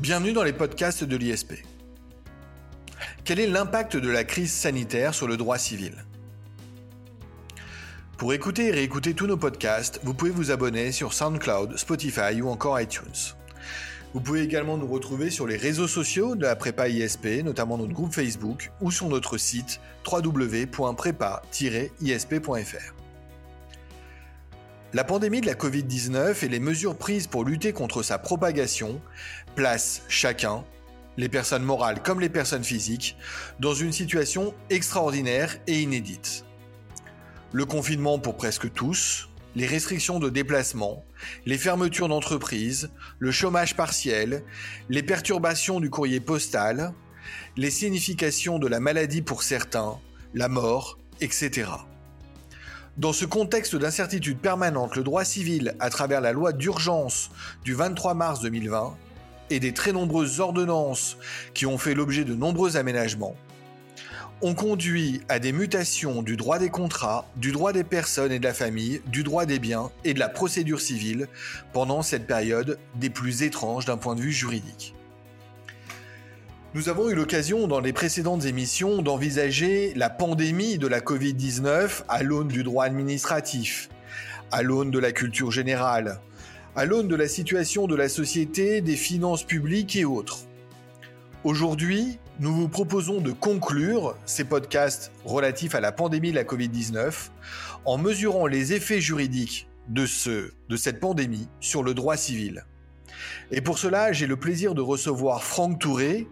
Bienvenue dans les podcasts de l'ISP. Quel est l'impact de la crise sanitaire sur le droit civil? Pour écouter et réécouter tous nos podcasts, vous pouvez vous abonner sur SoundCloud, Spotify ou encore iTunes. Vous pouvez également nous retrouver sur les réseaux sociaux de la prépa ISP, notamment notre groupe Facebook ou sur notre site www.prépa-isp.fr. La pandémie de la Covid-19 et les mesures prises pour lutter contre sa propagation placent chacun, les personnes morales comme les personnes physiques, dans une situation extraordinaire et inédite. Le confinement pour presque tous, les restrictions de déplacement, les fermetures d'entreprises, le chômage partiel, les perturbations du courrier postal, les significations de la maladie pour certains, la mort, etc. Dans ce contexte d'incertitude permanente, le droit civil, à travers la loi d'urgence du 23 mars 2020 et des très nombreuses ordonnances qui ont fait l'objet de nombreux aménagements, ont conduit à des mutations du droit des contrats, du droit des personnes et de la famille, du droit des biens et de la procédure civile pendant cette période des plus étranges d'un point de vue juridique. Nous avons eu l'occasion dans les précédentes émissions d'envisager la pandémie de la Covid-19 à l'aune du droit administratif, à l'aune de la culture générale, à l'aune de la situation de la société, des finances publiques et autres. Aujourd'hui, nous vous proposons de conclure ces podcasts relatifs à la pandémie de la Covid-19 en mesurant les effets juridiques de, ce, de cette pandémie sur le droit civil. Et pour cela, j'ai le plaisir de recevoir Franck Touré,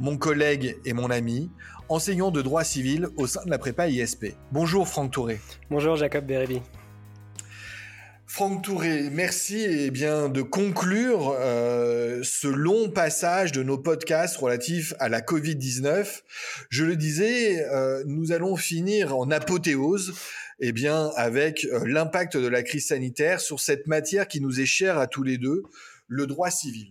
mon collègue et mon ami, enseignant de droit civil au sein de la prépa ISP. Bonjour Franck Touré. Bonjour Jacob Bérébi. Franck Touré, merci et bien de conclure euh, ce long passage de nos podcasts relatifs à la Covid-19. Je le disais, euh, nous allons finir en apothéose eh bien, avec euh, l'impact de la crise sanitaire sur cette matière qui nous est chère à tous les deux, le droit civil.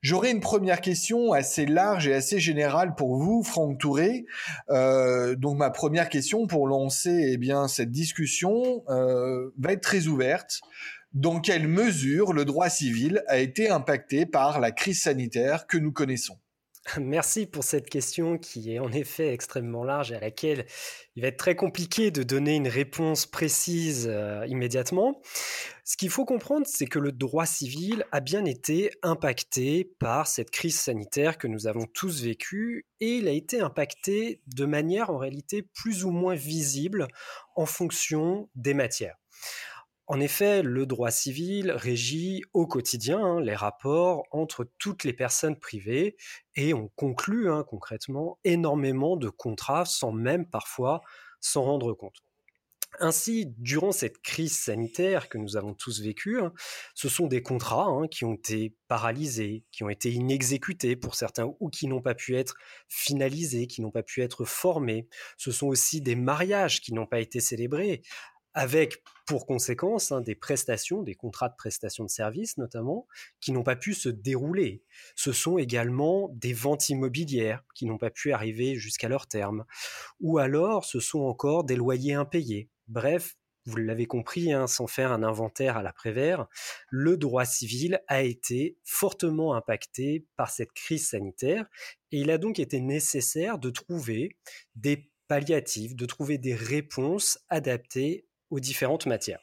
J'aurais une première question assez large et assez générale pour vous, Franck Touré. Euh, donc ma première question pour lancer eh bien cette discussion euh, va être très ouverte. Dans quelle mesure le droit civil a été impacté par la crise sanitaire que nous connaissons? Merci pour cette question qui est en effet extrêmement large et à laquelle il va être très compliqué de donner une réponse précise euh, immédiatement. Ce qu'il faut comprendre, c'est que le droit civil a bien été impacté par cette crise sanitaire que nous avons tous vécue et il a été impacté de manière en réalité plus ou moins visible en fonction des matières. En effet, le droit civil régit au quotidien hein, les rapports entre toutes les personnes privées et on conclut hein, concrètement énormément de contrats sans même parfois s'en rendre compte. Ainsi, durant cette crise sanitaire que nous avons tous vécue, hein, ce sont des contrats qui ont été paralysés, qui ont été inexécutés pour certains ou qui n'ont pas pu être finalisés, qui n'ont pas pu être formés. Ce sont aussi des mariages qui n'ont pas été célébrés avec pour conséquence hein, des prestations, des contrats de prestation de services notamment, qui n'ont pas pu se dérouler. Ce sont également des ventes immobilières qui n'ont pas pu arriver jusqu'à leur terme. Ou alors ce sont encore des loyers impayés. Bref, vous l'avez compris, hein, sans faire un inventaire à l'après-vert, le droit civil a été fortement impacté par cette crise sanitaire et il a donc été nécessaire de trouver des palliatifs, de trouver des réponses adaptées aux différentes matières.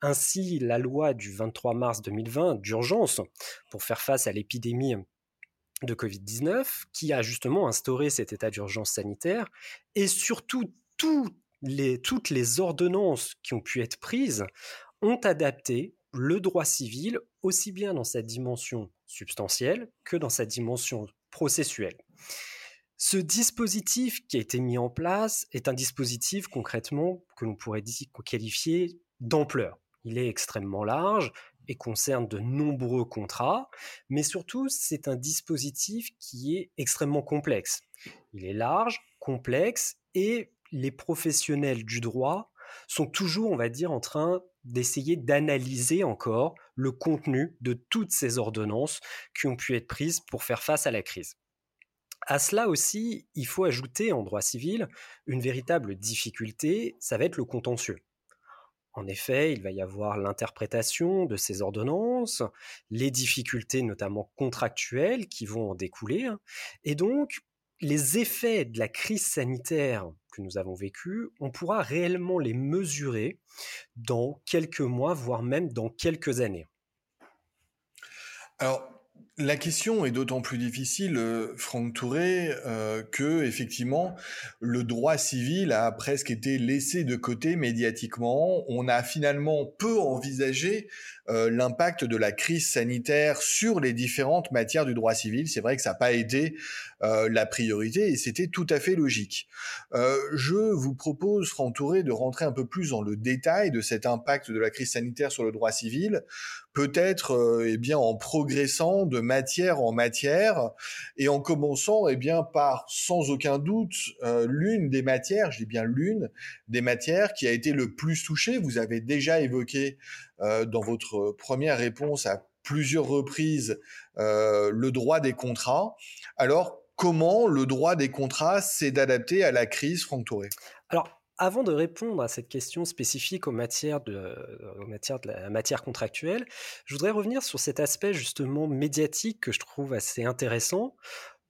Ainsi, la loi du 23 mars 2020 d'urgence pour faire face à l'épidémie de Covid-19, qui a justement instauré cet état d'urgence sanitaire, et surtout toutes les ordonnances qui ont pu être prises ont adapté le droit civil aussi bien dans sa dimension substantielle que dans sa dimension processuelle. Ce dispositif qui a été mis en place est un dispositif concrètement que l'on pourrait qualifier d'ampleur. Il est extrêmement large et concerne de nombreux contrats, mais surtout c'est un dispositif qui est extrêmement complexe. Il est large, complexe et les professionnels du droit sont toujours, on va dire, en train d'essayer d'analyser encore le contenu de toutes ces ordonnances qui ont pu être prises pour faire face à la crise. À cela aussi, il faut ajouter en droit civil une véritable difficulté, ça va être le contentieux. En effet, il va y avoir l'interprétation de ces ordonnances, les difficultés notamment contractuelles qui vont en découler, et donc les effets de la crise sanitaire que nous avons vécue, on pourra réellement les mesurer dans quelques mois, voire même dans quelques années. Alors, la question est d'autant plus difficile, euh, Franck Touré, euh, que effectivement le droit civil a presque été laissé de côté médiatiquement. On a finalement peu envisagé euh, l'impact de la crise sanitaire sur les différentes matières du droit civil. C'est vrai que ça n'a pas été euh, la priorité et c'était tout à fait logique. Euh, je vous propose, Franck Touré, de rentrer un peu plus dans le détail de cet impact de la crise sanitaire sur le droit civil, peut-être eh bien en progressant de matière en matière et en commençant eh bien par sans aucun doute l'une des matières, je dis bien l'une des matières qui a été le plus touchée. Vous avez déjà évoqué euh, dans votre première réponse à plusieurs reprises euh, le droit des contrats. Alors, comment le droit des contrats s'est adapté à la crise, Franck Touré Alors, avant de répondre à cette question spécifique aux matières de, matière de la matière contractuelle, je voudrais revenir sur cet aspect justement médiatique que je trouve assez intéressant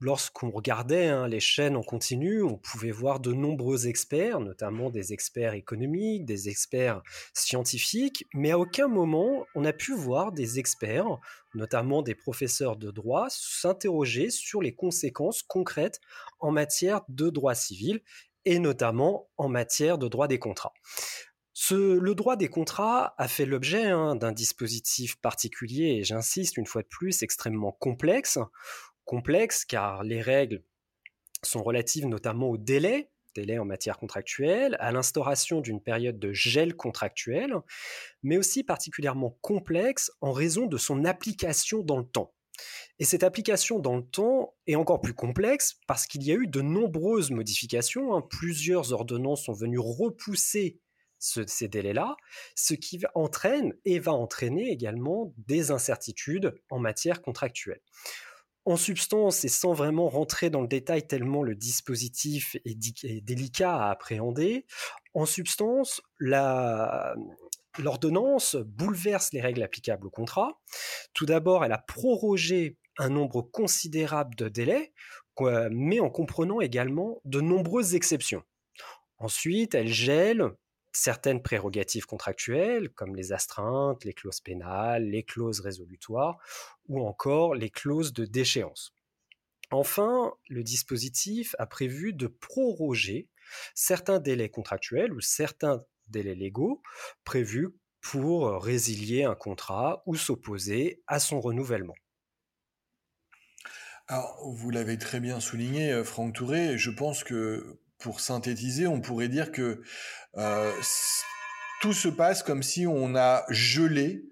lorsqu'on regardait hein, les chaînes en continu, on pouvait voir de nombreux experts, notamment des experts économiques, des experts scientifiques, mais à aucun moment on a pu voir des experts, notamment des professeurs de droit, s'interroger sur les conséquences concrètes en matière de droit civil et notamment en matière de droit des contrats. le droit des contrats a fait l'objet hein, d'un dispositif particulier, et j'insiste une fois de plus, extrêmement complexe, complexe car les règles sont relatives notamment au délai, délai en matière contractuelle, à l'instauration d'une période de gel contractuel, mais aussi particulièrement complexe en raison de son application dans le temps. Et cette application dans le temps est encore plus complexe parce qu'il y a eu de nombreuses modifications. Hein. Plusieurs ordonnances sont venues repousser ces délais-là, ce qui entraîne et va entraîner également des incertitudes en matière contractuelle. En substance, et sans vraiment rentrer dans le détail tellement le dispositif est, délicat à appréhender, en substance, l'ordonnance bouleverse les règles applicables au contrat. Tout d'abord, elle a prorogé un nombre considérable de délais, mais en comprenant également de nombreuses exceptions. Ensuite, elle gèle certaines prérogatives contractuelles, comme les astreintes, les clauses pénales, les clauses résolutoires, ou encore les clauses de déchéance. Enfin, le dispositif a prévu de proroger certains délais contractuels ou certains délais légaux prévus pour résilier un contrat ou s'opposer à son renouvellement. Alors, vous l'avez très bien souligné, euh, Franck Touré. Je pense que pour synthétiser, on pourrait dire que euh, tout se passe comme si on a gelé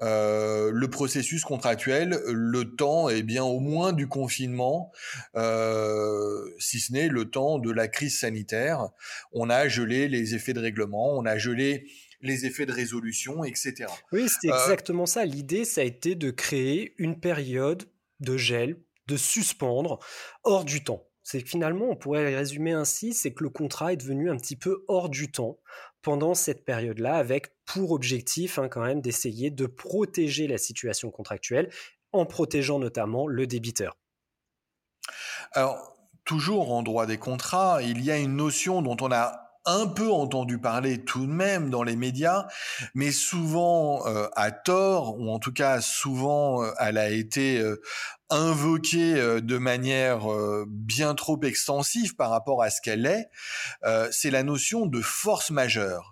euh, le processus contractuel, le temps, eh bien au moins du confinement, euh, si ce n'est le temps de la crise sanitaire. On a gelé les effets de règlement, on a gelé les effets de résolution, etc. Oui, c'était exactement ça. L'idée, ça a été de créer une période de gel, de suspendre hors du temps. C'est finalement, on pourrait résumer ainsi, c'est que le contrat est devenu un petit peu hors du temps pendant cette période-là, avec pour objectif hein, quand même d'essayer de protéger la situation contractuelle en protégeant notamment le débiteur. Alors, toujours en droit des contrats, il y a une notion dont on a un peu entendu parler tout de même dans les médias, mais souvent euh, à tort, ou en tout cas souvent euh, elle a été euh, invoquée de manière bien trop extensive par rapport à ce qu'elle est, c'est la notion de force majeure.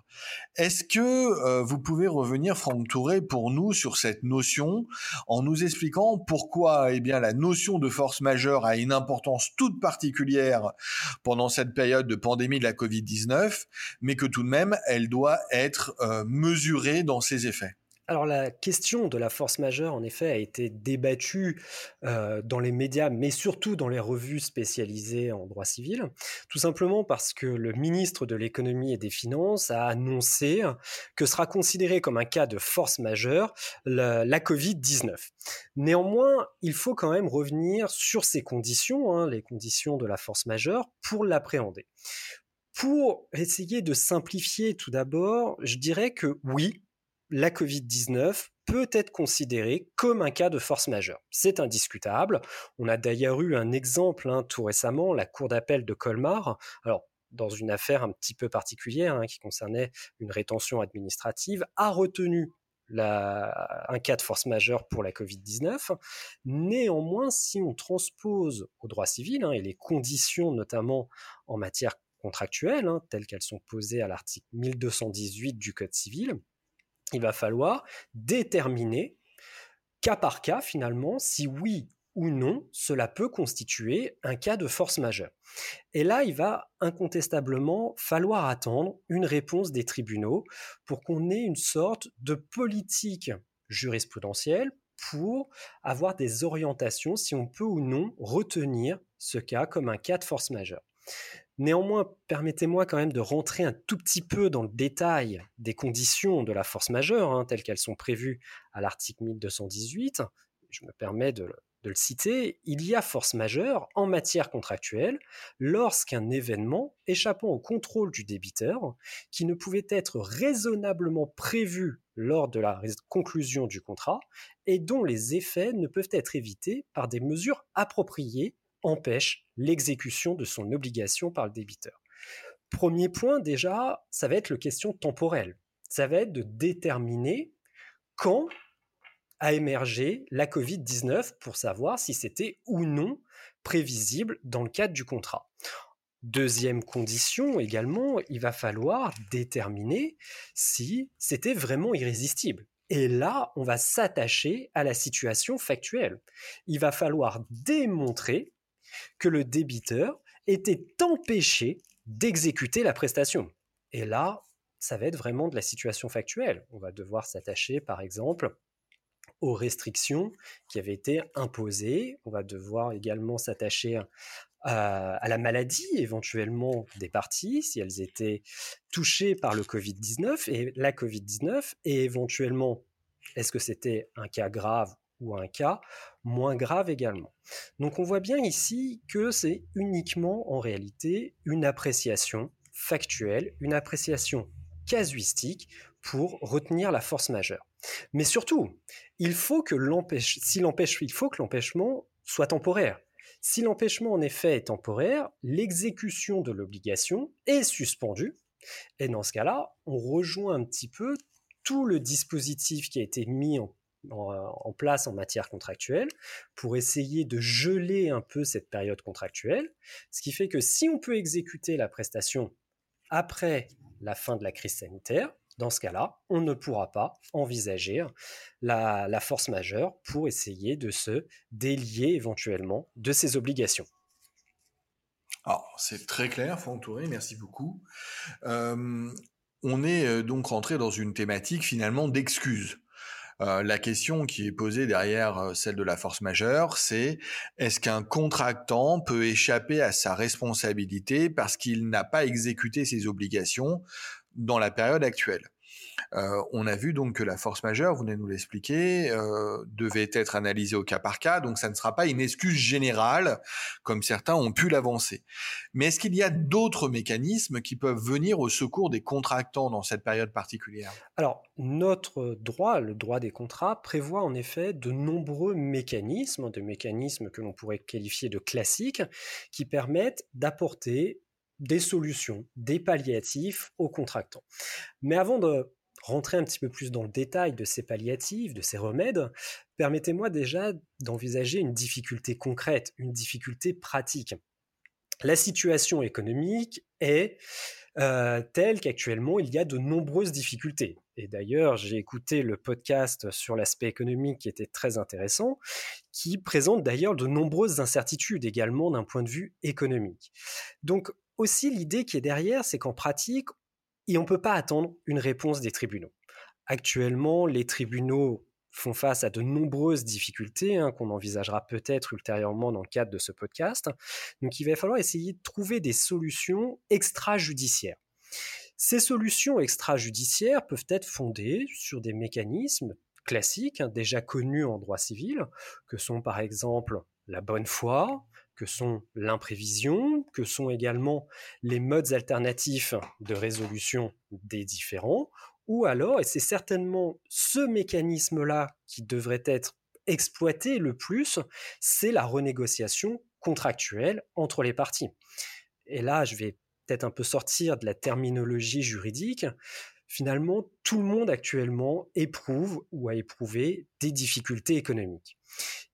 Est-ce que euh, vous pouvez revenir, Franck Touré, pour nous sur cette notion, en nous expliquant pourquoi eh bien, la notion de force majeure a une importance toute particulière pendant cette période de pandémie de la Covid-19, mais que tout de même, elle doit être euh, mesurée dans ses effets? Alors la question de la force majeure, en effet, a été débattue euh, dans les médias, mais surtout dans les revues spécialisées en droit civil, tout simplement parce que le ministre de l'économie et des finances a annoncé que sera considéré comme un cas de force majeure la, Covid-19. Néanmoins, il faut quand même revenir sur ces conditions, hein, les conditions de la force majeure, pour l'appréhender. Pour essayer de simplifier tout d'abord, je dirais que oui, la Covid-19 peut être considérée comme un cas de force majeure. C'est indiscutable. On a d'ailleurs eu un exemple hein, tout récemment, la Cour d'appel de Colmar. Dans une affaire un petit peu particulière hein, qui concernait une rétention administrative, a retenu un cas de force majeure pour la Covid-19. Néanmoins, si on transpose au droit civil hein, et les conditions notamment en matière contractuelle, telles qu'elles sont posées à l'article 1218 du Code civil, il va falloir déterminer cas par cas finalement si oui ou non cela peut constituer un cas de force majeure. Et là, il va incontestablement falloir attendre une réponse des tribunaux pour qu'on ait une sorte de politique jurisprudentielle pour avoir des orientations si on peut ou non retenir ce cas comme un cas de force majeure. Néanmoins, permettez-moi quand même de rentrer un tout petit peu dans le détail des conditions de la force majeure, hein, telles qu'elles sont prévues à l'article 1218. Je me permets de, de le citer, il y a force majeure en matière contractuelle lorsqu'un événement échappant au contrôle du débiteur, qui ne pouvait être raisonnablement prévu lors de la conclusion du contrat et dont les effets ne peuvent être évités par des mesures appropriées, empêche l'exécution de son obligation par le débiteur. Premier point déjà, ça va être le question temporelle. Ça va être de déterminer quand a émergé la Covid-19 pour savoir si c'était ou non prévisible dans le cadre du contrat. Deuxième condition également, il va falloir déterminer si c'était vraiment irrésistible. Et là, on va s'attacher à la situation factuelle. Il va falloir démontrer que le débiteur était empêché d'exécuter la prestation. Et là, ça va être vraiment de la situation factuelle. On va devoir s'attacher, par exemple, aux restrictions qui avaient été imposées. On va devoir également s'attacher à, la maladie éventuellement des parties, si elles étaient touchées par le Covid-19 et la Covid-19, et éventuellement, est-ce que c'était un cas grave ou un cas moins grave également? Donc on voit bien ici que c'est uniquement en réalité une appréciation factuelle, une appréciation casuistique pour retenir la force majeure. Mais surtout, il faut que l'empêchement soit temporaire. Si l'empêchement en effet est temporaire, l'exécution de l'obligation est suspendue. Et dans ce cas-là, on rejoint un petit peu tout le dispositif qui a été mis en, en, place en matière contractuelle pour essayer de geler un peu cette période contractuelle. Ce qui fait que si on peut exécuter la prestation après la fin de la crise sanitaire, dans ce cas-là, on ne pourra pas envisager la, force majeure pour essayer de se délier éventuellement de ses obligations. Alors, c'est très clair, Franck Touré, merci beaucoup. Euh, on est euh, donc rentré dans une thématique finalement d'excuses. Euh, la question qui est posée derrière celle de la force majeure, c'est est-ce qu'un contractant peut échapper à sa responsabilité parce qu'il n'a pas exécuté ses obligations dans la période actuelle? On a vu donc que la force majeure, vous venez nous l'expliquer, devait être analysée au cas par cas, donc ça ne sera pas une excuse générale comme certains ont pu l'avancer. Mais est-ce qu'il y a d'autres mécanismes qui peuvent venir au secours des contractants dans cette période particulière? Alors, notre droit, le droit des contrats, prévoit en effet de nombreux mécanismes, de mécanismes que l'on pourrait qualifier de classiques, qui permettent d'apporter des solutions, des palliatifs aux contractants. Mais avant de rentrer un petit peu plus dans le détail de ces palliatifs, de ces remèdes, permettez-moi déjà d'envisager une difficulté concrète, une difficulté pratique. La situation économique est euh, telle qu'actuellement il y a de nombreuses difficultés. Et d'ailleurs, j'ai écouté le podcast sur l'aspect économique qui était très intéressant, qui présente d'ailleurs de nombreuses incertitudes également d'un point de vue économique. Donc aussi, l'idée qui est derrière, c'est qu'en pratique, on ne peut pas attendre une réponse des tribunaux. Actuellement, les tribunaux font face à de nombreuses difficultés hein, qu'on envisagera peut-être ultérieurement dans le cadre de ce podcast. Donc il va falloir essayer de trouver des solutions extrajudiciaires. Ces solutions extrajudiciaires peuvent être fondées sur des mécanismes classiques, hein, déjà connus en droit civil, que sont par exemple la bonne foi, que sont l'imprévision, que sont également les modes alternatifs de résolution des différends, ou alors, et c'est certainement ce mécanisme-là qui devrait être exploité le plus, c'est la renégociation contractuelle entre les parties. Et là, je vais peut-être un peu sortir de la terminologie juridique. Finalement, tout le monde actuellement éprouve ou a éprouvé des difficultés économiques.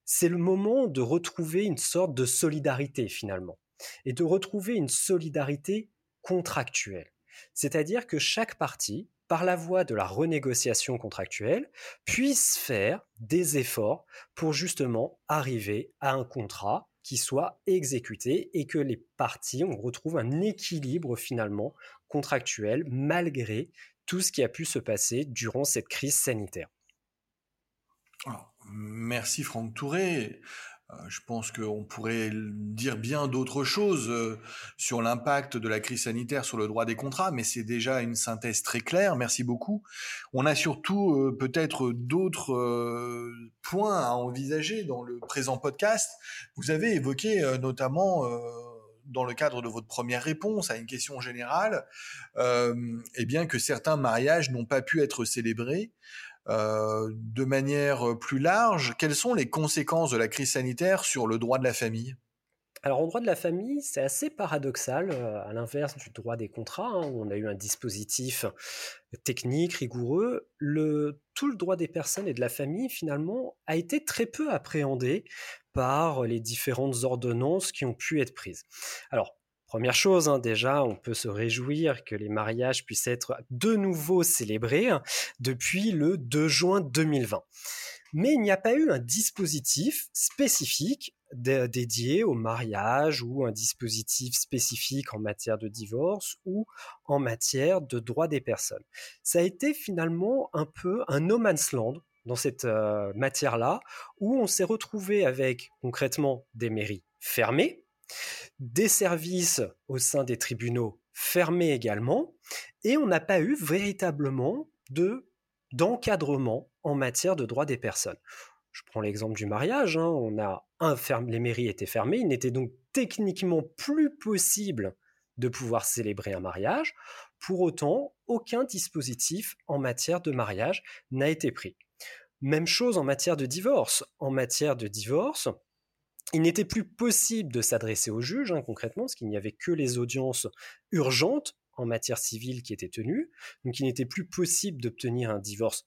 C'est le moment de retrouver une sorte de solidarité finalement, et de retrouver une solidarité contractuelle. C'est-à-dire que chaque partie, par la voie de la renégociation contractuelle, puisse faire des efforts pour justement arriver à un contrat qui soit exécuté et que les parties, on retrouve un équilibre finalement contractuel malgré tout ce qui a pu se passer durant cette crise sanitaire. Merci Franck Touré. Euh, je pense qu'on pourrait dire bien d'autres choses euh, sur l'impact de la crise sanitaire sur le droit des contrats, mais c'est déjà une synthèse très claire. Merci beaucoup. On a surtout euh, peut-être d'autres points à envisager dans le présent podcast. Vous avez évoqué notamment dans le cadre de votre première réponse à une question générale, eh bien que certains mariages n'ont pas pu être célébrés euh, de manière plus large, quelles sont les conséquences de la crise sanitaire sur le droit de la famille? Alors, en droit de la famille, c'est assez paradoxal, euh, à l'inverse du droit des contrats, hein, où on a eu un dispositif technique, rigoureux. Tout le droit des personnes et de la famille, finalement, a été très peu appréhendé par les différentes ordonnances qui ont pu être prises. Alors, Première chose, hein, déjà, on peut se réjouir que les mariages puissent être de nouveau célébrés hein, depuis le 2 juin 2020. Mais il n'y a pas eu un dispositif spécifique dédié au mariage ou un dispositif spécifique en matière de divorce ou en matière de droit des personnes. Ça a été finalement un peu un no man's land dans cette euh, matière-là, où on s'est retrouvé avec concrètement des mairies fermées, des services au sein des tribunaux fermés également, et on n'a pas eu véritablement de d'encadrement en matière de droit des personnes. Je prends l'exemple du mariage, hein, on a les mairies étaient fermées, il n'était donc techniquement plus possible de pouvoir célébrer un mariage. Pour autant, aucun dispositif en matière de mariage n'a été pris. Même chose en matière de divorce. En matière de divorce, il n'était plus possible de s'adresser au juge, hein, concrètement, parce qu'il n'y avait que les audiences urgentes en matière civile qui étaient tenues. Donc il n'était plus possible d'obtenir un divorce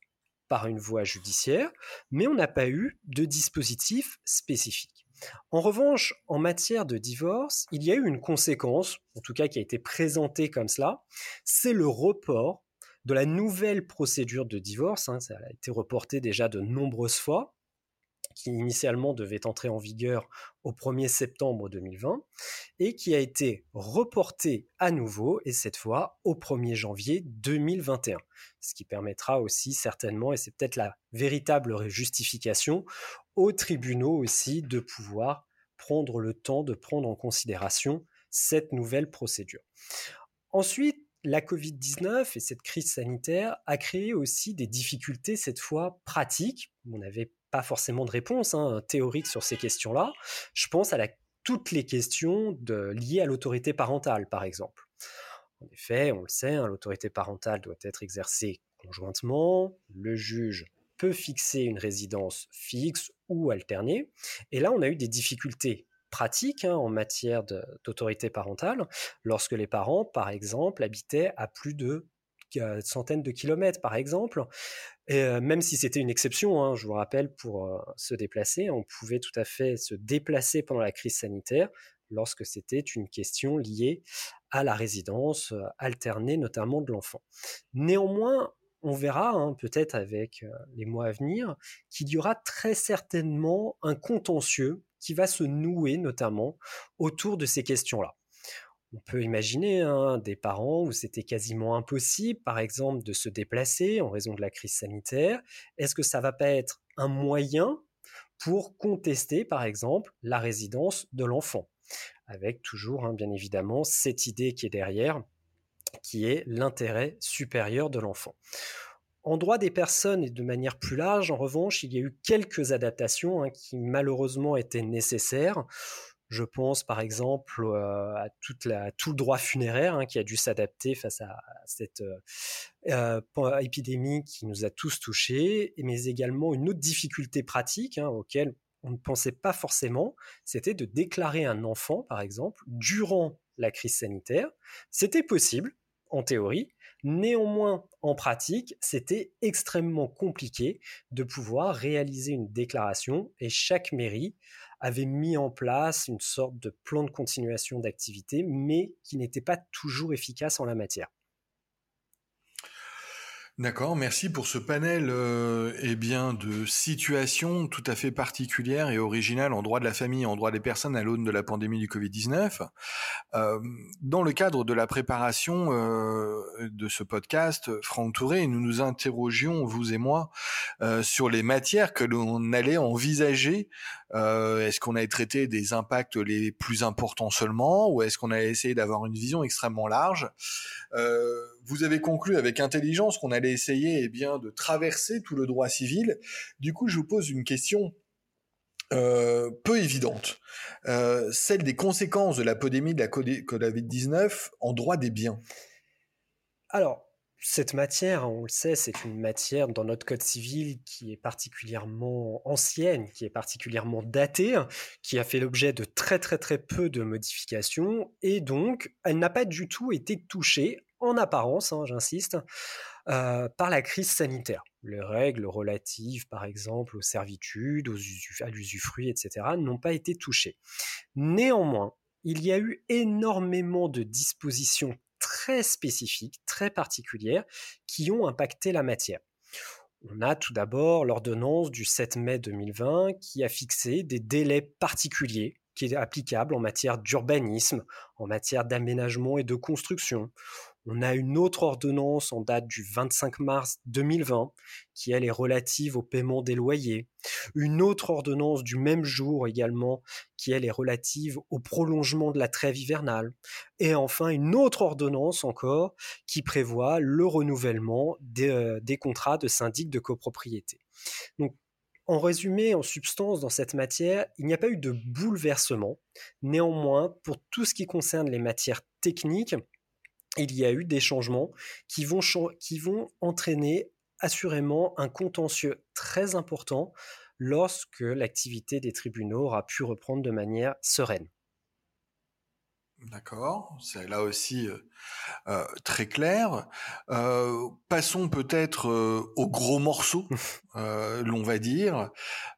par une voie judiciaire, mais on n'a pas eu de dispositif spécifique. En revanche, en matière de divorce, il y a eu une conséquence, en tout cas qui a été présentée comme cela, c'est le report de la nouvelle procédure de divorce. Hein, ça a été reporté déjà de nombreuses fois qui initialement devait entrer en vigueur au 1er septembre 2020 et qui a été reporté à nouveau et cette fois au 1er janvier 2021. Ce qui permettra aussi certainement, et c'est peut-être la véritable justification, aux tribunaux aussi de pouvoir prendre le temps de prendre en considération cette nouvelle procédure. Ensuite, la Covid-19 et cette crise sanitaire a créé aussi des difficultés, cette fois pratiques. On avait pas forcément de réponse hein, théorique sur ces questions-là. Je pense à toutes les questions liées à l'autorité parentale, par exemple. En effet, on le sait, hein, l'autorité parentale doit être exercée conjointement. Le juge peut fixer une résidence fixe ou alternée. Et là, on a eu des difficultés pratiques hein, en matière d'autorité parentale lorsque les parents, par exemple, habitaient à plus de centaines de kilomètres, par exemple. Et même si c'était une exception, hein, je vous rappelle, pour se déplacer, on pouvait tout à fait se déplacer pendant la crise sanitaire lorsque c'était une question liée à la résidence alternée, notamment de l'enfant. Néanmoins, on verra hein, peut-être avec les mois à venir qu'il y aura très certainement un contentieux qui va se nouer notamment autour de ces questions-là. On peut imaginer hein, des parents où c'était quasiment impossible, par exemple, de se déplacer en raison de la crise sanitaire. Est-ce que ça va pas être un moyen pour contester, par exemple, la résidence de l'enfant? Avec toujours, hein, bien évidemment, cette idée qui est derrière, qui est l'intérêt supérieur de l'enfant. En droit des personnes et de manière plus large, en revanche, il y a eu quelques adaptations hein, qui malheureusement étaient nécessaires Je pense par exemple à, toute la, tout le droit funéraire hein, qui a dû s'adapter face à, cette épidémie qui nous a tous touchés, mais également une autre difficulté pratique hein, auquel on ne pensait pas forcément, c'était de déclarer un enfant, par exemple, durant la crise sanitaire. C'était possible, en théorie, néanmoins, en pratique, c'était extrêmement compliqué de pouvoir réaliser une déclaration et chaque mairie avait mis en place une sorte de plan de continuation d'activité, mais qui n'était pas toujours efficace en la matière. D'accord, merci pour ce panel euh, eh bien, de situations tout à fait particulières et originales en droit de la famille et en droit des personnes à l'aune de la pandémie du Covid-19. Euh, dans le cadre de la préparation euh, de ce podcast, Franck Touré, nous nous interrogions, vous et moi, euh, sur les matières que l'on allait envisager. Euh, est-ce qu'on allait traiter des impacts les plus importants seulement ou est-ce qu'on allait essayer d'avoir une vision extrêmement large? Euh, vous avez conclu avec intelligence qu'on allait essayer eh bien, de traverser tout le droit civil. Du coup, je vous pose une question euh, peu évidente, euh, celle des conséquences de la pandémie de la Covid-19 en droit des biens. Alors, cette matière, on le sait, c'est une matière dans notre code civil qui est particulièrement ancienne, qui est particulièrement datée, qui a fait l'objet de très très très peu de modifications, et donc elle n'a pas du tout été touchée en apparence, hein, j'insiste, euh, par la crise sanitaire. Les règles relatives, par exemple, aux servitudes, aux à l'usufruit, etc., n'ont pas été touchées. Néanmoins, il y a eu énormément de dispositions très spécifiques, très particulières, qui ont impacté la matière. On a tout d'abord l'ordonnance du 7 mai 2020 qui a fixé des délais particuliers qui est applicable en matière d'urbanisme, en matière d'aménagement et de construction. On a une autre ordonnance en date du 25 mars 2020 qui elle est relative au paiement des loyers. Une autre ordonnance du même jour également qui elle est relative au prolongement de la trêve hivernale. Et enfin une autre ordonnance encore qui prévoit le renouvellement des, euh, contrats de syndic de copropriété. En résumé, en substance, dans cette matière, il n'y a pas eu de bouleversement. Néanmoins, pour tout ce qui concerne les matières techniques, il y a eu des changements qui vont, qui vont entraîner assurément un contentieux très important lorsque l'activité des tribunaux aura pu reprendre de manière sereine. D'accord, c'est là aussi euh, euh, très clair. Euh, passons peut-être au gros morceau, l'on va dire.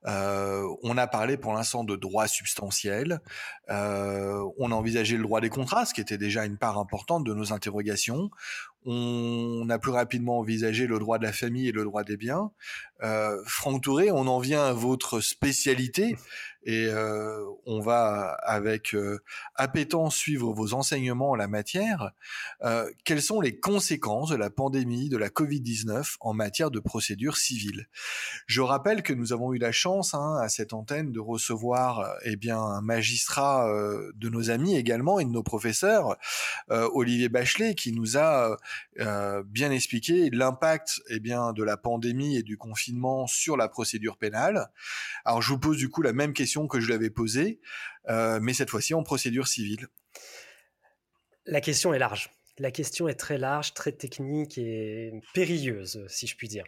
on a parlé pour l'instant de droit substantiel. on a envisagé le droit des contrats, ce qui était déjà une part importante de nos interrogations. On a plus rapidement envisagé le droit de la famille et le droit des biens. Franck Touré, on en vient à votre spécialité et euh, on va avec euh, appétence suivre vos enseignements en la matière. Euh, quelles sont les conséquences de la pandémie de la Covid-19 en matière de procédure civile? Je rappelle que nous avons eu la chance hein, à cette antenne de recevoir eh bien un magistrat de nos amis également et de nos professeurs, Olivier Bachelet, qui nous a bien expliqué l'impact eh bien de la pandémie et du confinement sur la procédure pénale. Alors je vous pose du coup la même question que je l'avais posée, euh, mais cette fois-ci en procédure civile. La question est large. La question est très large, très technique et périlleuse, si je puis dire.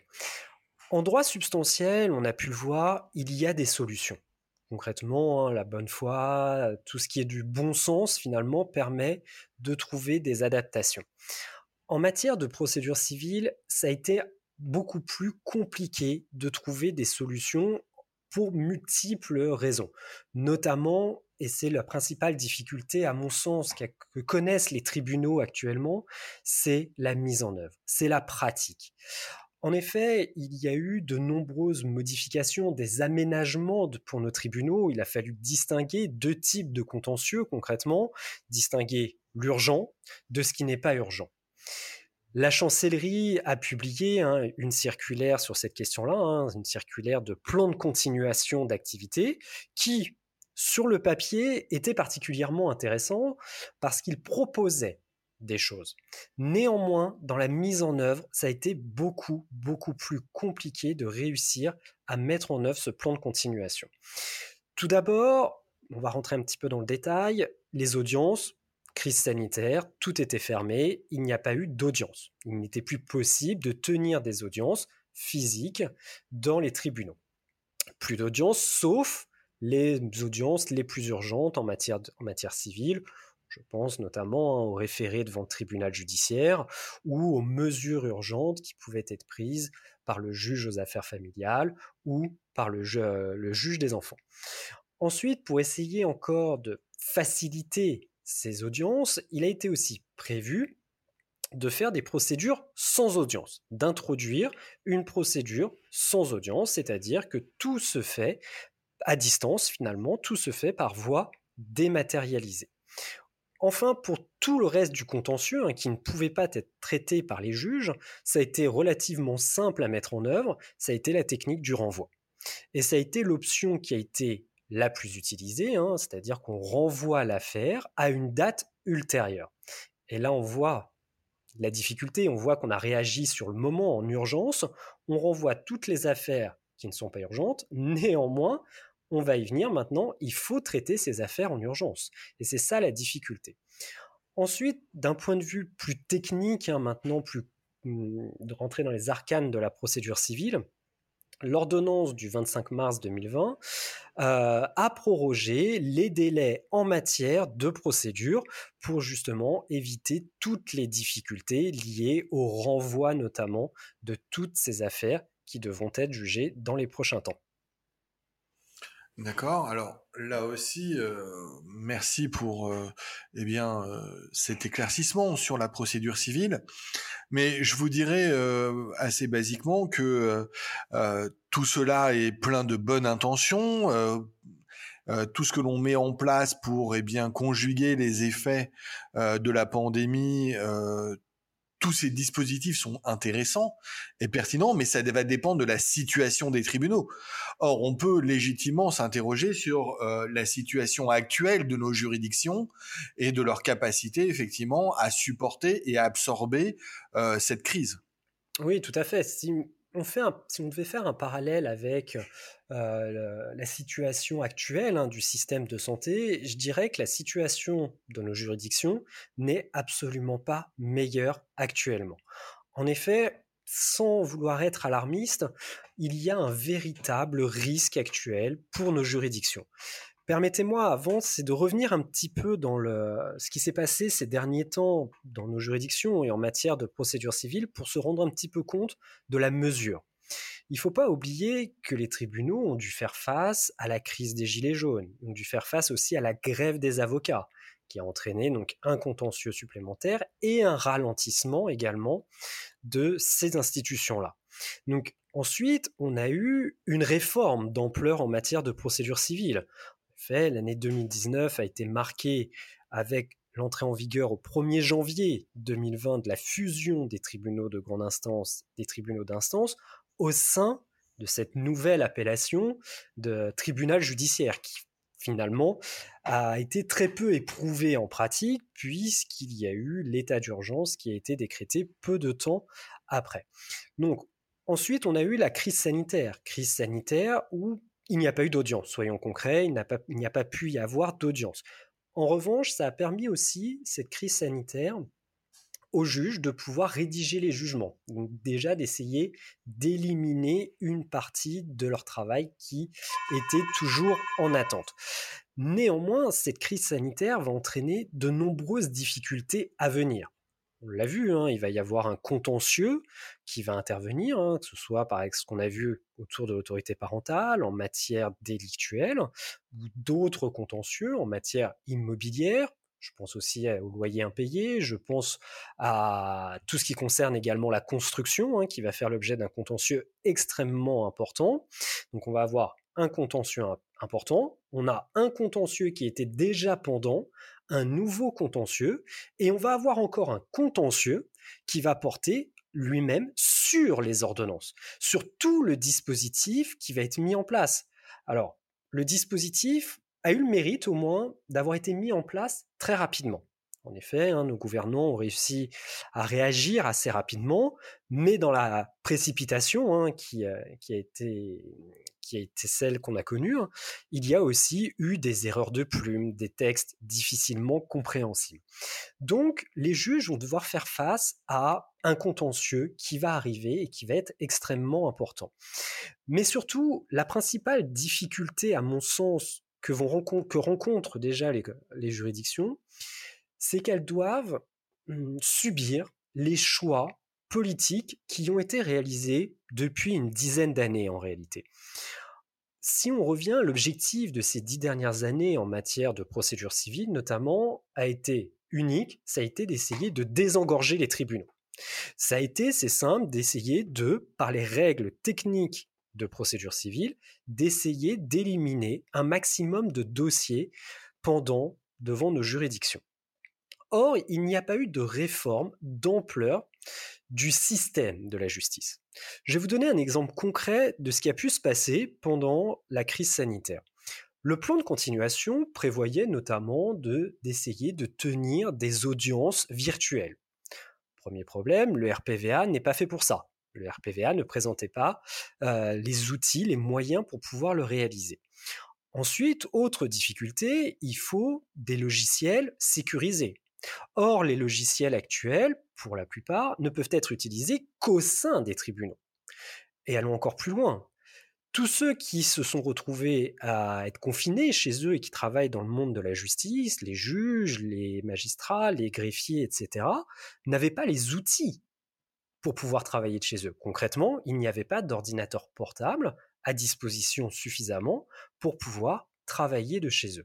En droit substantiel, on a pu le voir, il y a des solutions. Concrètement, hein, la bonne foi, tout ce qui est du bon sens, finalement, permet de trouver des adaptations. En matière de procédure civile, ça a été beaucoup plus compliqué de trouver des solutions pour multiples raisons. Notamment, et c'est la principale difficulté à mon sens que connaissent les tribunaux actuellement, c'est la mise en œuvre, c'est la pratique. En effet, il y a eu de nombreuses modifications, des aménagements pour nos tribunaux. Il a fallu distinguer deux types de contentieux concrètement, distinguer l'urgent de ce qui n'est pas urgent. La chancellerie a publié hein, une circulaire sur cette question-là, hein, une circulaire de plan de continuation d'activité qui, sur le papier, était particulièrement intéressant parce qu'il proposait des choses. Néanmoins, dans la mise en œuvre, ça a été beaucoup, beaucoup plus compliqué de réussir à mettre en œuvre ce plan de continuation. Tout d'abord, on va rentrer un petit peu dans le détail. Les audiences, crise sanitaire, tout était fermé, il n'y a pas eu d'audience. Il n'était plus possible de tenir des audiences physiques dans les tribunaux. Plus d'audience, sauf les audiences les plus urgentes en matière, en matière civile. Je pense notamment hein, aux référés devant le tribunal judiciaire ou aux mesures urgentes qui pouvaient être prises par le juge aux affaires familiales ou par le, le juge des enfants. Ensuite, pour essayer encore de faciliter ces audiences, il a été aussi prévu de faire des procédures sans audience, d'introduire une procédure sans audience, c'est-à-dire que tout se fait à distance finalement, tout se fait par voie dématérialisée. Enfin, pour tout le reste du contentieux, hein, qui ne pouvait pas être traité par les juges, ça a été relativement simple à mettre en œuvre, ça a été la technique du renvoi. Et ça a été l'option qui a été la plus utilisée, hein, c'est-à-dire qu'on renvoie l'affaire à une date ultérieure. Et là, on voit la difficulté, on voit qu'on a réagi sur le moment en urgence, on renvoie toutes les affaires ne sont pas urgentes, néanmoins, on va y venir maintenant, il faut traiter ces affaires en urgence. Et c'est ça la difficulté. Ensuite, d'un point de vue plus technique, hein, maintenant plus hum, de rentrer dans les arcanes de la procédure civile, l'ordonnance du 25 mars 2020 euh, a prorogé les délais en matière de procédure pour justement éviter toutes les difficultés liées au renvoi notamment de toutes ces affaires qui devront être jugées dans les prochains temps. D'accord. Alors là aussi, euh, merci pour euh, eh bien euh, cet éclaircissement sur la procédure civile. Mais je vous dirais assez basiquement que tout cela est plein de bonnes intentions. tout ce que l'on met en place pour eh bien conjuguer les effets de la pandémie tous ces dispositifs sont intéressants et pertinents, mais ça va dépendre de la situation des tribunaux. Or, on peut légitimement s'interroger sur euh, la situation actuelle de nos juridictions et de leur capacité, effectivement, à supporter et à absorber euh, cette crise. Oui, tout à fait. Si on devait faire un parallèle avec euh, la situation actuelle hein, du système de santé, je dirais que la situation de nos juridictions n'est absolument pas meilleure actuellement. En effet, sans vouloir être alarmiste, il y a un véritable risque actuel pour nos juridictions. Permettez-moi avant, c'est de revenir un petit peu dans le, ce qui s'est passé ces derniers temps dans nos juridictions et en matière de procédure civile pour se rendre un petit peu compte de la mesure. Il ne faut pas oublier que les tribunaux ont dû faire face à la crise des gilets jaunes, ont dû faire face aussi à la grève des avocats, qui a entraîné donc un contentieux supplémentaire et un ralentissement également de ces institutions-là. Donc ensuite, on a eu une réforme d'ampleur en matière de procédure civile. L'année 2019 a été marquée avec l'entrée en vigueur au 1er janvier 2020 de la fusion des tribunaux de grande instance des tribunaux d'instance au sein de cette nouvelle appellation de tribunal judiciaire qui finalement a été très peu éprouvé en pratique puisqu'il y a eu l'état d'urgence qui a été décrété peu de temps après. Donc ensuite on a eu la crise sanitaire, crise sanitaire où il n'y a pas eu d'audience, soyons concrets, il n'y a, pas pu y avoir d'audience. En revanche, ça a permis aussi, cette crise sanitaire, aux juges de pouvoir rédiger les jugements. Donc déjà d'essayer d'éliminer une partie de leur travail qui était toujours en attente. Néanmoins, cette crise sanitaire va entraîner de nombreuses difficultés à venir. On l'a vu, hein, il va y avoir un contentieux qui va intervenir, hein, que ce soit par ce qu'on a vu autour de l'autorité parentale, en matière délictuelle, ou d'autres contentieux en matière immobilière, je pense aussi au loyer impayé, je pense à tout ce qui concerne également la construction, hein, qui va faire l'objet d'un contentieux extrêmement important. Donc on va avoir un contentieux important, on a un contentieux qui était déjà pendant, un nouveau contentieux, et on va avoir encore un contentieux qui va porter lui-même sur les ordonnances, sur tout le dispositif qui va être mis en place. Alors, le dispositif, a eu le mérite au moins d'avoir été mis en place très rapidement. En effet, hein, nos gouvernants ont réussi à réagir assez rapidement, mais dans la précipitation hein, qui, qui, a été, qui a été celle qu'on a connue, hein, il y a aussi eu des erreurs de plume, des textes difficilement compréhensibles. Donc, les juges vont devoir faire face à un contentieux qui va arriver et qui va être extrêmement important. Mais surtout, la principale difficulté, à mon sens, que, rencontrent déjà les, les juridictions, c'est qu'elles doivent mmh, subir les choix politiques qui ont été réalisés depuis une dizaine d'années en réalité. Si on revient, l'objectif de ces dix dernières années en matière de procédure civile, notamment, a été unique, ça a été d'essayer de désengorger les tribunaux. Ça a été, c'est simple, d'essayer de, par les règles techniques de procédure civile, d'essayer d'éliminer un maximum de dossiers pendant devant nos juridictions. Or, il n'y a pas eu de réforme d'ampleur du système de la justice. Je vais vous donner un exemple concret de ce qui a pu se passer pendant la crise sanitaire. Le plan de continuation prévoyait notamment d'essayer de, tenir des audiences virtuelles. Premier problème, le RPVA n'est pas fait pour ça. Le RPVA ne présentait pas euh, les outils, les moyens pour pouvoir le réaliser. Ensuite, autre difficulté, il faut des logiciels sécurisés. Or, les logiciels actuels, pour la plupart, ne peuvent être utilisés qu'au sein des tribunaux. Et allons encore plus loin. Tous ceux qui se sont retrouvés à être confinés chez eux et qui travaillent dans le monde de la justice, les juges, les magistrats, les greffiers, etc., n'avaient pas les outils pour pouvoir travailler de chez eux. Concrètement, il n'y avait pas d'ordinateur portable à disposition suffisamment pour pouvoir travailler de chez eux.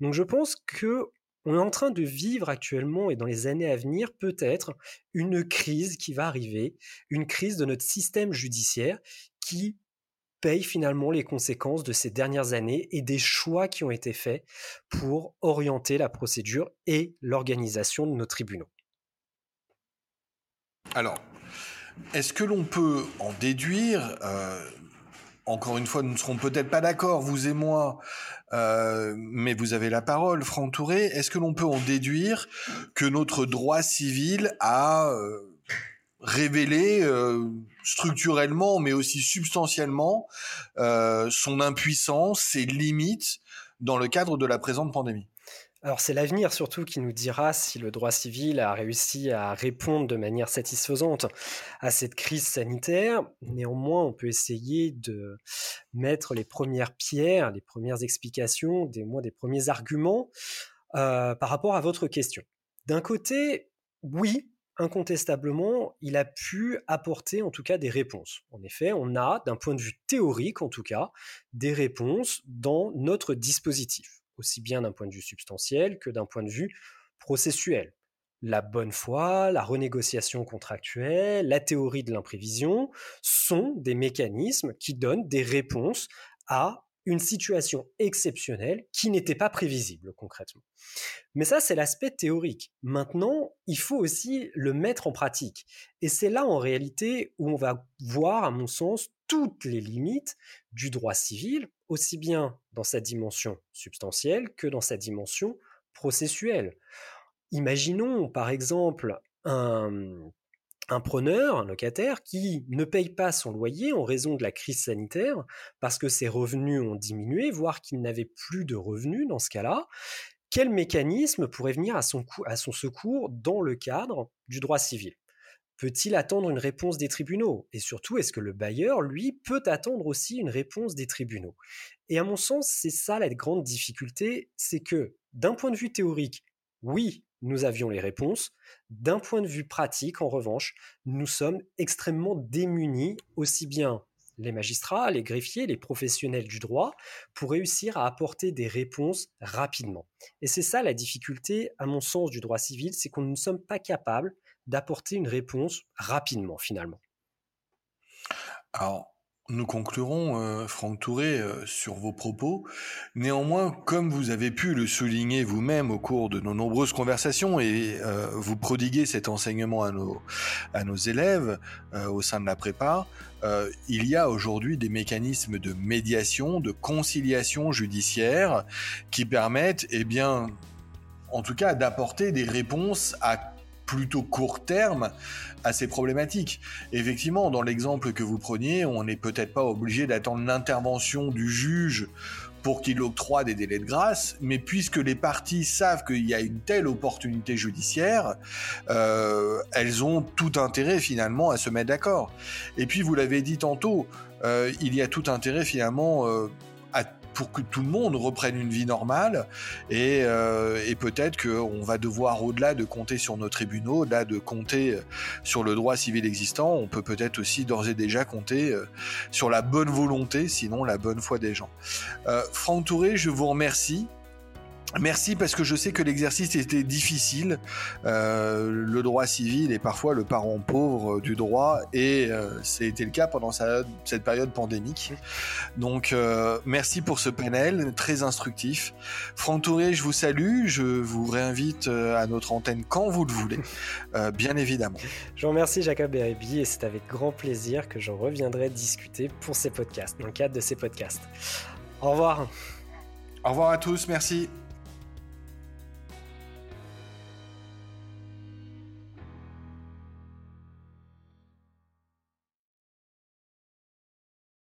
Donc je pense que on est en train de vivre actuellement et dans les années à venir peut-être une crise qui va arriver, une crise de notre système judiciaire qui paye finalement les conséquences de ces dernières années et des choix qui ont été faits pour orienter la procédure et l'organisation de nos tribunaux. Alors, est-ce que l'on peut en déduire, euh, encore une fois, nous ne serons peut-être pas d'accord, vous et moi, euh, mais vous avez la parole, Franck Touré. Est-ce que l'on peut en déduire que notre droit civil a euh, révélé euh, structurellement, mais aussi substantiellement, son impuissance, ses limites dans le cadre de la présente pandémie? Alors c'est l'avenir surtout qui nous dira si le droit civil a réussi à répondre de manière satisfaisante à cette crise sanitaire. Néanmoins, on peut essayer de mettre les premières pierres, les premières explications, des moins premiers arguments euh, par rapport à votre question. D'un côté, oui, incontestablement, il a pu apporter en tout cas des réponses. En effet, on a, d'un point de vue théorique en tout cas, des réponses dans notre dispositif aussi bien d'un point de vue substantiel que d'un point de vue processuel. La bonne foi, la renégociation contractuelle, la théorie de l'imprévision sont des mécanismes qui donnent des réponses à une situation exceptionnelle qui n'était pas prévisible concrètement. Mais ça, c'est l'aspect théorique. Maintenant, il faut aussi le mettre en pratique. Et c'est là, en réalité, où on va voir, à mon sens, toutes les limites du droit civil, aussi bien dans sa dimension substantielle que dans sa dimension processuelle. Imaginons, par exemple, un, preneur, un locataire, qui ne paye pas son loyer en raison de la crise sanitaire, parce que ses revenus ont diminué, voire qu'il n'avait plus de revenus dans ce cas-là, quel mécanisme pourrait venir à son secours dans le cadre du droit civil? Peut-il attendre une réponse des tribunaux? Et surtout, est-ce que le bailleur, lui, peut attendre aussi une réponse des tribunaux? Et à mon sens, c'est ça la grande difficulté, c'est que d'un point de vue théorique, oui, nous avions les réponses. D'un point de vue pratique, en revanche, nous sommes extrêmement démunis, aussi bien les magistrats, les greffiers, les professionnels du droit, pour réussir à apporter des réponses rapidement. Et c'est ça la difficulté, à mon sens, du droit civil, c'est qu'on ne sommes pas capables d'apporter une réponse rapidement, finalement. Alors, nous conclurons, euh, Franck Touré, euh, sur vos propos. Néanmoins, comme vous avez pu le souligner vous-même au cours de nos nombreuses conversations et euh, vous prodiguer cet enseignement à nos, à nos élèves au sein de la prépa, il y a aujourd'hui des mécanismes de médiation, de conciliation judiciaire qui permettent, eh bien, en tout cas d'apporter des réponses à plutôt court terme à ces problématiques. Effectivement, dans l'exemple que vous preniez, on n'est peut-être pas obligé d'attendre l'intervention du juge pour qu'il octroie des délais de grâce, mais puisque les parties savent qu'il y a une telle opportunité judiciaire, euh, elles ont tout intérêt finalement à se mettre d'accord. Et puis vous l'avez dit tantôt, euh, il y a tout intérêt finalement euh, pour que tout le monde reprenne une vie normale et, euh, peut-être qu'on va devoir au-delà de compter sur nos tribunaux, au-delà de compter sur le droit civil existant, on peut peut-être aussi d'ores et déjà compter euh, sur la bonne volonté, sinon la bonne foi des gens. Euh, Franck Touré, je vous remercie. Merci parce que je sais que l'exercice était difficile. Euh, le droit civil est parfois le parent pauvre du droit et euh, c'était le cas pendant sa, cette période pandémique. Donc euh, merci pour ce panel très instructif. Franck Touré, je vous salue. Je vous réinvite euh, à notre antenne quand vous le voulez, euh, bien évidemment. Je vous remercie Jacob Beribi et c'est avec grand plaisir que je reviendrai discuter pour ces podcasts, dans le cadre de ces podcasts. Au revoir. Au revoir à tous, merci.